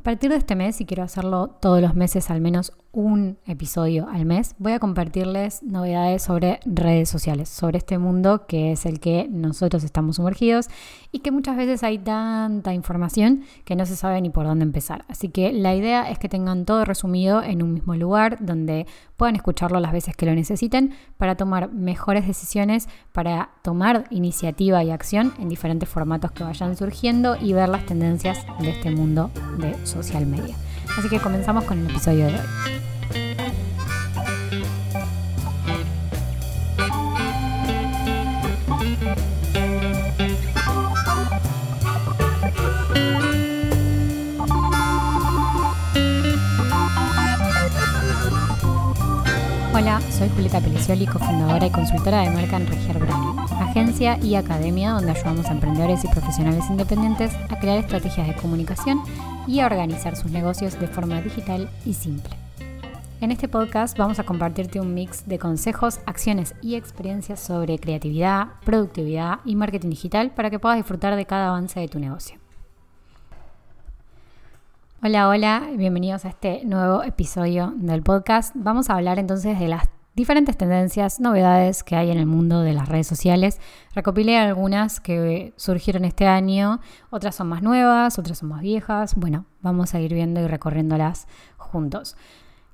A partir de este mes, y quiero hacerlo todos los meses, al menos un episodio al mes, voy a compartirles novedades sobre redes sociales, sobre este mundo que es el que nosotros estamos sumergidos y que muchas veces hay tanta información que no se sabe ni por dónde empezar. Así que la idea es que tengan todo resumido en un mismo lugar donde puedan escucharlo las veces que lo necesiten para tomar mejores decisiones, para tomar iniciativa y acción en diferentes formatos que vayan surgiendo y ver las tendencias de este mundo de social media. Así que comenzamos con el episodio de hoy. Julieta Pelicioli, cofundadora y consultora de marca en Regier Branding, agencia y academia donde ayudamos a emprendedores y profesionales independientes a crear estrategias de comunicación y a organizar sus negocios de forma digital y simple. En este podcast vamos a compartirte un mix de consejos, acciones y experiencias sobre creatividad, productividad y marketing digital para que puedas disfrutar de cada avance de tu negocio. Hola, hola, bienvenidos a este nuevo episodio del podcast. Vamos a hablar entonces de las diferentes tendencias, novedades que hay en el mundo de las redes sociales. Recopilé algunas que surgieron este año, otras son más nuevas, otras son más viejas. Bueno, vamos a ir viendo y recorriéndolas juntos.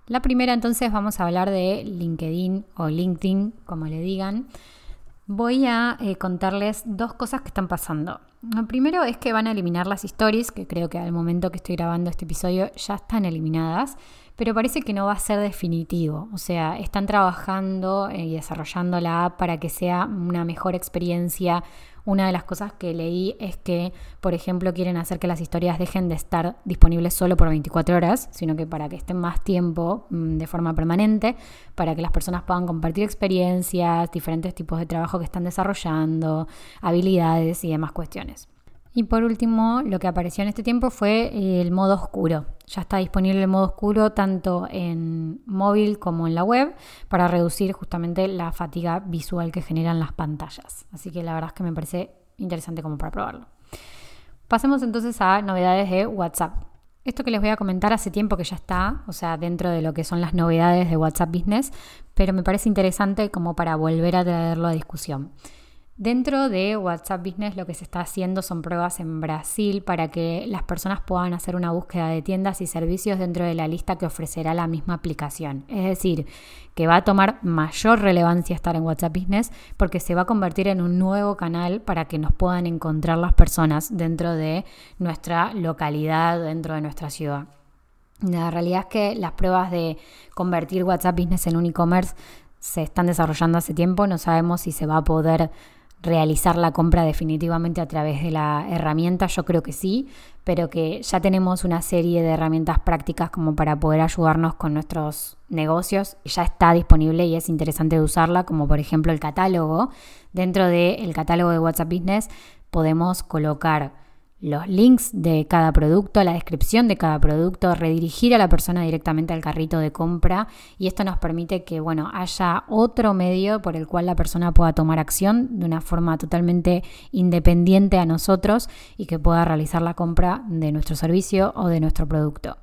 La primera entonces vamos a hablar de LinkedIn o LinkedIn, como le digan. Voy a eh, contarles dos cosas que están pasando. Lo primero es que van a eliminar las stories, que creo que al momento que estoy grabando este episodio ya están eliminadas, pero parece que no va a ser definitivo. O sea, están trabajando eh, y desarrollando la app para que sea una mejor experiencia una de las cosas que leí es que, por ejemplo, quieren hacer que las historias dejen de estar disponibles solo por 24 horas, sino que para que estén más tiempo mm, de forma permanente, para que las personas puedan compartir experiencias, diferentes tipos de trabajo que están desarrollando, habilidades y demás cuestiones. Y por último, lo que apareció en este tiempo fue el modo oscuro. Ya está disponible el modo oscuro tanto en móvil como en la web para reducir justamente la fatiga visual que generan las pantallas. Así que la verdad es que me parece interesante como para probarlo. Pasemos entonces a novedades de WhatsApp. Esto que les voy a comentar hace tiempo que ya está, o sea, dentro de lo que son las novedades de WhatsApp Business, pero me parece interesante como para volver a traerlo a discusión. Dentro de WhatsApp Business lo que se está haciendo son pruebas en Brasil para que las personas puedan hacer una búsqueda de tiendas y servicios dentro de la lista que ofrecerá la misma aplicación. Es decir, que va a tomar mayor relevancia estar en WhatsApp Business porque se va a convertir en un nuevo canal para que nos puedan encontrar las personas dentro de nuestra localidad, dentro de nuestra ciudad. La realidad es que las pruebas de convertir WhatsApp Business en un e-commerce se están desarrollando hace tiempo, no sabemos si se va a poder realizar la compra definitivamente a través de la herramienta, yo creo que sí, pero que ya tenemos una serie de herramientas prácticas como para poder ayudarnos con nuestros negocios, ya está disponible y es interesante usarla, como por ejemplo el catálogo. Dentro del catálogo de WhatsApp Business podemos colocar los links de cada producto, la descripción de cada producto, redirigir a la persona directamente al carrito de compra y esto nos permite que bueno, haya otro medio por el cual la persona pueda tomar acción de una forma totalmente independiente a nosotros y que pueda realizar la compra de nuestro servicio o de nuestro producto.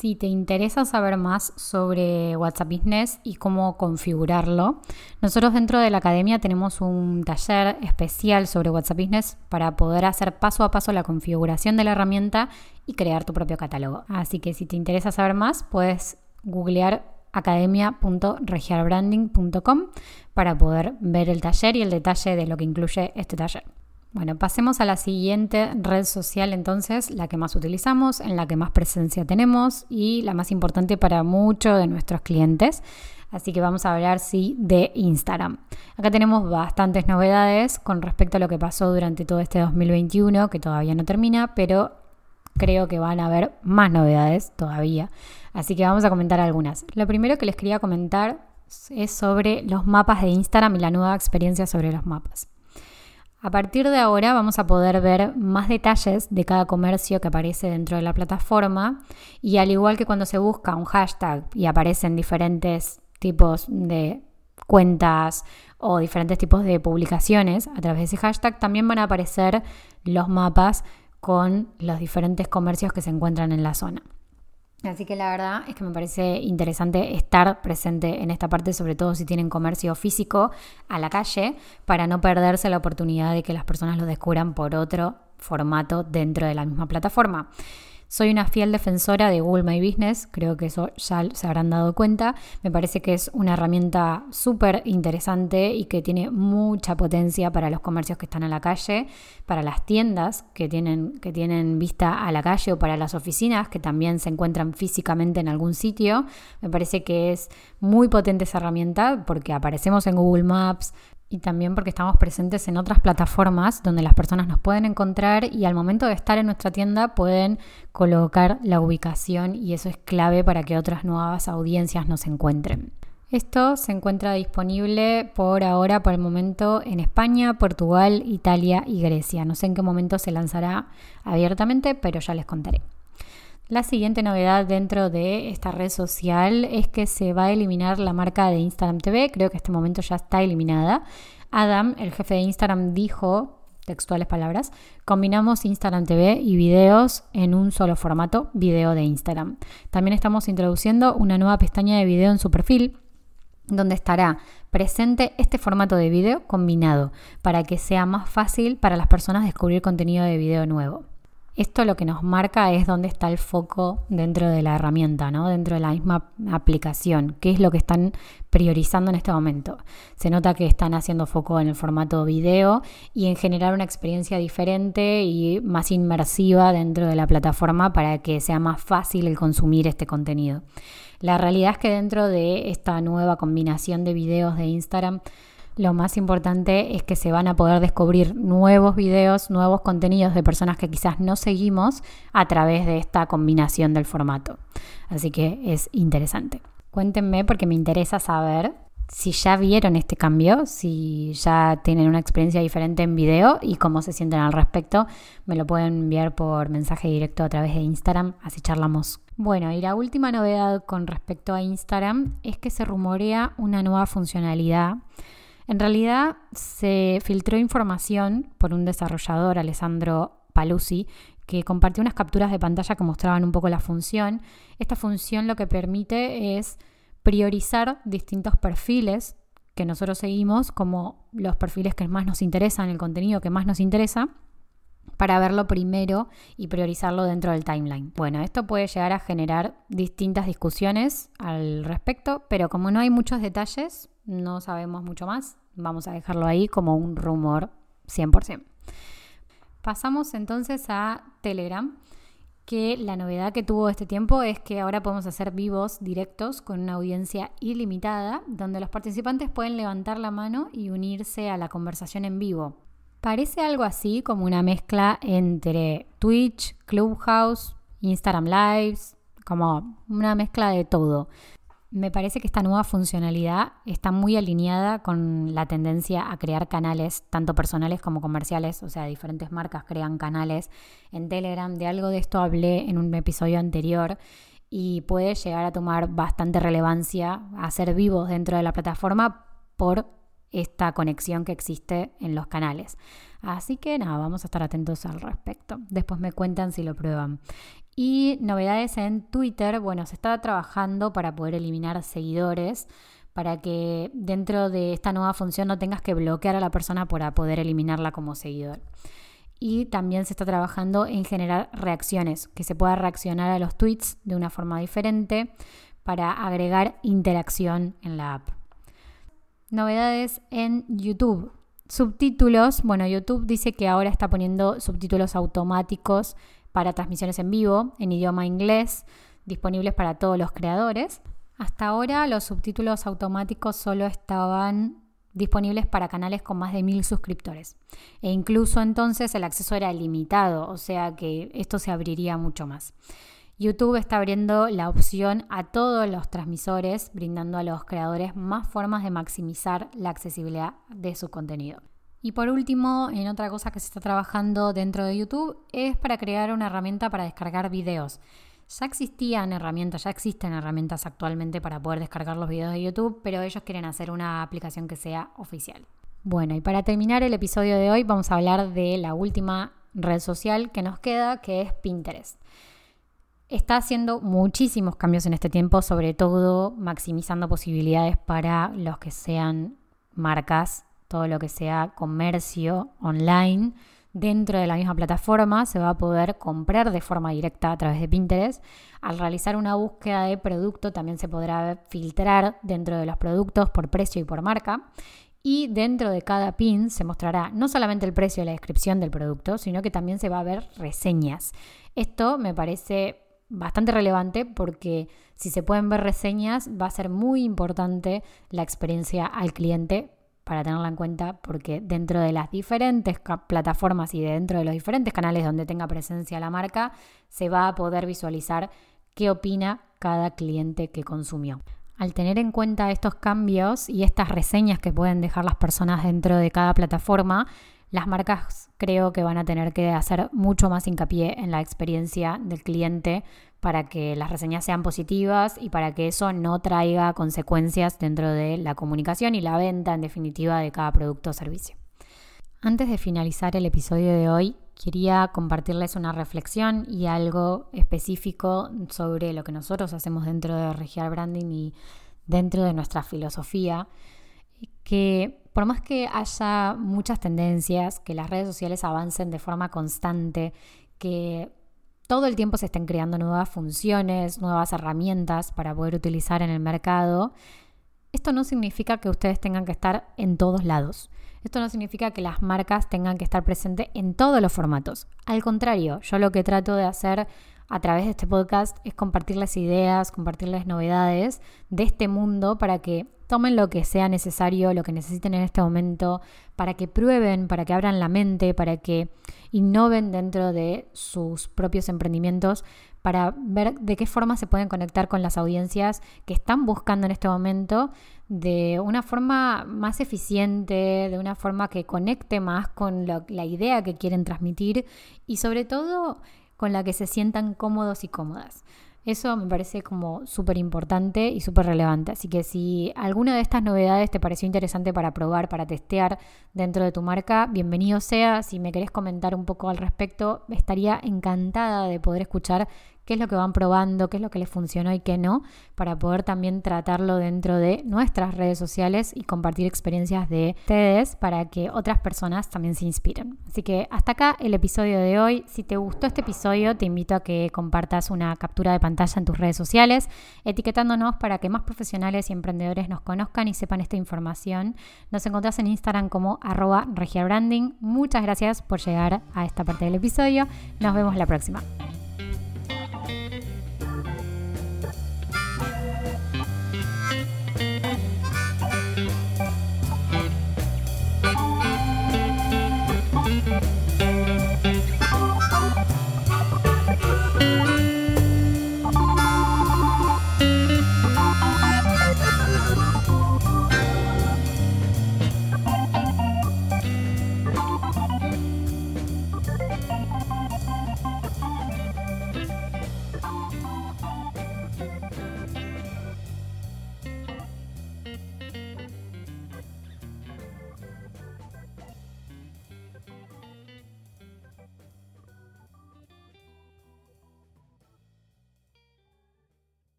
Si te interesa saber más sobre WhatsApp Business y cómo configurarlo, nosotros dentro de la academia tenemos un taller especial sobre WhatsApp Business para poder hacer paso a paso la configuración de la herramienta y crear tu propio catálogo. Así que si te interesa saber más, puedes googlear academia.regiarbranding.com para poder ver el taller y el detalle de lo que incluye este taller. Bueno, pasemos a la siguiente red social entonces, la que más utilizamos, en la que más presencia tenemos y la más importante para muchos de nuestros clientes. Así que vamos a hablar, sí, de Instagram. Acá tenemos bastantes novedades con respecto a lo que pasó durante todo este 2021, que todavía no termina, pero creo que van a haber más novedades todavía. Así que vamos a comentar algunas. Lo primero que les quería comentar es sobre los mapas de Instagram y la nueva experiencia sobre los mapas. A partir de ahora vamos a poder ver más detalles de cada comercio que aparece dentro de la plataforma y al igual que cuando se busca un hashtag y aparecen diferentes tipos de cuentas o diferentes tipos de publicaciones a través de ese hashtag, también van a aparecer los mapas con los diferentes comercios que se encuentran en la zona. Así que la verdad es que me parece interesante estar presente en esta parte, sobre todo si tienen comercio físico a la calle, para no perderse la oportunidad de que las personas lo descubran por otro formato dentro de la misma plataforma. Soy una fiel defensora de Google My Business, creo que eso ya se habrán dado cuenta. Me parece que es una herramienta súper interesante y que tiene mucha potencia para los comercios que están a la calle, para las tiendas que tienen, que tienen vista a la calle o para las oficinas que también se encuentran físicamente en algún sitio. Me parece que es muy potente esa herramienta porque aparecemos en Google Maps, y también porque estamos presentes en otras plataformas donde las personas nos pueden encontrar y al momento de estar en nuestra tienda pueden colocar la ubicación y eso es clave para que otras nuevas audiencias nos encuentren. Esto se encuentra disponible por ahora, por el momento, en España, Portugal, Italia y Grecia. No sé en qué momento se lanzará abiertamente, pero ya les contaré. La siguiente novedad dentro de esta red social es que se va a eliminar la marca de Instagram TV. Creo que este momento ya está eliminada. Adam, el jefe de Instagram, dijo, textuales palabras, combinamos Instagram TV y videos en un solo formato, video de Instagram. También estamos introduciendo una nueva pestaña de video en su perfil donde estará presente este formato de video combinado para que sea más fácil para las personas descubrir contenido de video nuevo. Esto lo que nos marca es dónde está el foco dentro de la herramienta, ¿no? dentro de la misma aplicación, qué es lo que están priorizando en este momento. Se nota que están haciendo foco en el formato video y en generar una experiencia diferente y más inmersiva dentro de la plataforma para que sea más fácil el consumir este contenido. La realidad es que dentro de esta nueva combinación de videos de Instagram, lo más importante es que se van a poder descubrir nuevos videos, nuevos contenidos de personas que quizás no seguimos a través de esta combinación del formato. Así que es interesante. Cuéntenme porque me interesa saber si ya vieron este cambio, si ya tienen una experiencia diferente en video y cómo se sienten al respecto. Me lo pueden enviar por mensaje directo a través de Instagram, así charlamos. Bueno, y la última novedad con respecto a Instagram es que se rumorea una nueva funcionalidad en realidad se filtró información por un desarrollador, Alessandro Paluzzi, que compartió unas capturas de pantalla que mostraban un poco la función. Esta función lo que permite es priorizar distintos perfiles que nosotros seguimos como los perfiles que más nos interesan, el contenido que más nos interesa, para verlo primero y priorizarlo dentro del timeline. Bueno, esto puede llegar a generar distintas discusiones al respecto, pero como no hay muchos detalles, no sabemos mucho más, vamos a dejarlo ahí como un rumor 100%. Pasamos entonces a Telegram, que la novedad que tuvo este tiempo es que ahora podemos hacer vivos directos con una audiencia ilimitada, donde los participantes pueden levantar la mano y unirse a la conversación en vivo. Parece algo así como una mezcla entre Twitch, Clubhouse, Instagram Lives, como una mezcla de todo. Me parece que esta nueva funcionalidad está muy alineada con la tendencia a crear canales, tanto personales como comerciales, o sea, diferentes marcas crean canales en Telegram. De algo de esto hablé en un episodio anterior y puede llegar a tomar bastante relevancia a ser vivos dentro de la plataforma por esta conexión que existe en los canales. Así que nada, vamos a estar atentos al respecto. Después me cuentan si lo prueban. Y novedades en Twitter, bueno, se está trabajando para poder eliminar seguidores, para que dentro de esta nueva función no tengas que bloquear a la persona para poder eliminarla como seguidor. Y también se está trabajando en generar reacciones, que se pueda reaccionar a los tweets de una forma diferente para agregar interacción en la app. Novedades en YouTube. Subtítulos. Bueno, YouTube dice que ahora está poniendo subtítulos automáticos para transmisiones en vivo en idioma inglés, disponibles para todos los creadores. Hasta ahora los subtítulos automáticos solo estaban disponibles para canales con más de mil suscriptores. E incluso entonces el acceso era limitado, o sea que esto se abriría mucho más. YouTube está abriendo la opción a todos los transmisores, brindando a los creadores más formas de maximizar la accesibilidad de su contenido. Y por último, en otra cosa que se está trabajando dentro de YouTube es para crear una herramienta para descargar videos. Ya existían herramientas, ya existen herramientas actualmente para poder descargar los videos de YouTube, pero ellos quieren hacer una aplicación que sea oficial. Bueno, y para terminar el episodio de hoy vamos a hablar de la última red social que nos queda, que es Pinterest. Está haciendo muchísimos cambios en este tiempo, sobre todo maximizando posibilidades para los que sean marcas, todo lo que sea comercio online dentro de la misma plataforma se va a poder comprar de forma directa a través de Pinterest. Al realizar una búsqueda de producto también se podrá filtrar dentro de los productos por precio y por marca. Y dentro de cada pin se mostrará no solamente el precio y la descripción del producto, sino que también se va a ver reseñas. Esto me parece bastante relevante porque si se pueden ver reseñas va a ser muy importante la experiencia al cliente para tenerla en cuenta porque dentro de las diferentes plataformas y dentro de los diferentes canales donde tenga presencia la marca, se va a poder visualizar qué opina cada cliente que consumió. Al tener en cuenta estos cambios y estas reseñas que pueden dejar las personas dentro de cada plataforma, las marcas creo que van a tener que hacer mucho más hincapié en la experiencia del cliente para que las reseñas sean positivas y para que eso no traiga consecuencias dentro de la comunicación y la venta en definitiva de cada producto o servicio. Antes de finalizar el episodio de hoy, quería compartirles una reflexión y algo específico sobre lo que nosotros hacemos dentro de Regial Branding y dentro de nuestra filosofía, que por más que haya muchas tendencias, que las redes sociales avancen de forma constante, que todo el tiempo se estén creando nuevas funciones, nuevas herramientas para poder utilizar en el mercado, esto no significa que ustedes tengan que estar en todos lados. Esto no significa que las marcas tengan que estar presentes en todos los formatos. Al contrario, yo lo que trato de hacer a través de este podcast es compartirles ideas, compartirles novedades de este mundo para que tomen lo que sea necesario, lo que necesiten en este momento, para que prueben, para que abran la mente, para que innoven dentro de sus propios emprendimientos, para ver de qué forma se pueden conectar con las audiencias que están buscando en este momento de una forma más eficiente, de una forma que conecte más con la idea que quieren transmitir y sobre todo con la que se sientan cómodos y cómodas. Eso me parece como súper importante y súper relevante. Así que si alguna de estas novedades te pareció interesante para probar, para testear dentro de tu marca, bienvenido sea. Si me querés comentar un poco al respecto, estaría encantada de poder escuchar qué es lo que van probando, qué es lo que les funcionó y qué no, para poder también tratarlo dentro de nuestras redes sociales y compartir experiencias de ustedes para que otras personas también se inspiren. Así que hasta acá el episodio de hoy. Si te gustó este episodio, te invito a que compartas una captura de pantalla en tus redes sociales, etiquetándonos para que más profesionales y emprendedores nos conozcan y sepan esta información. Nos encontrás en Instagram como arroba regiabranding. Muchas gracias por llegar a esta parte del episodio. Nos vemos la próxima.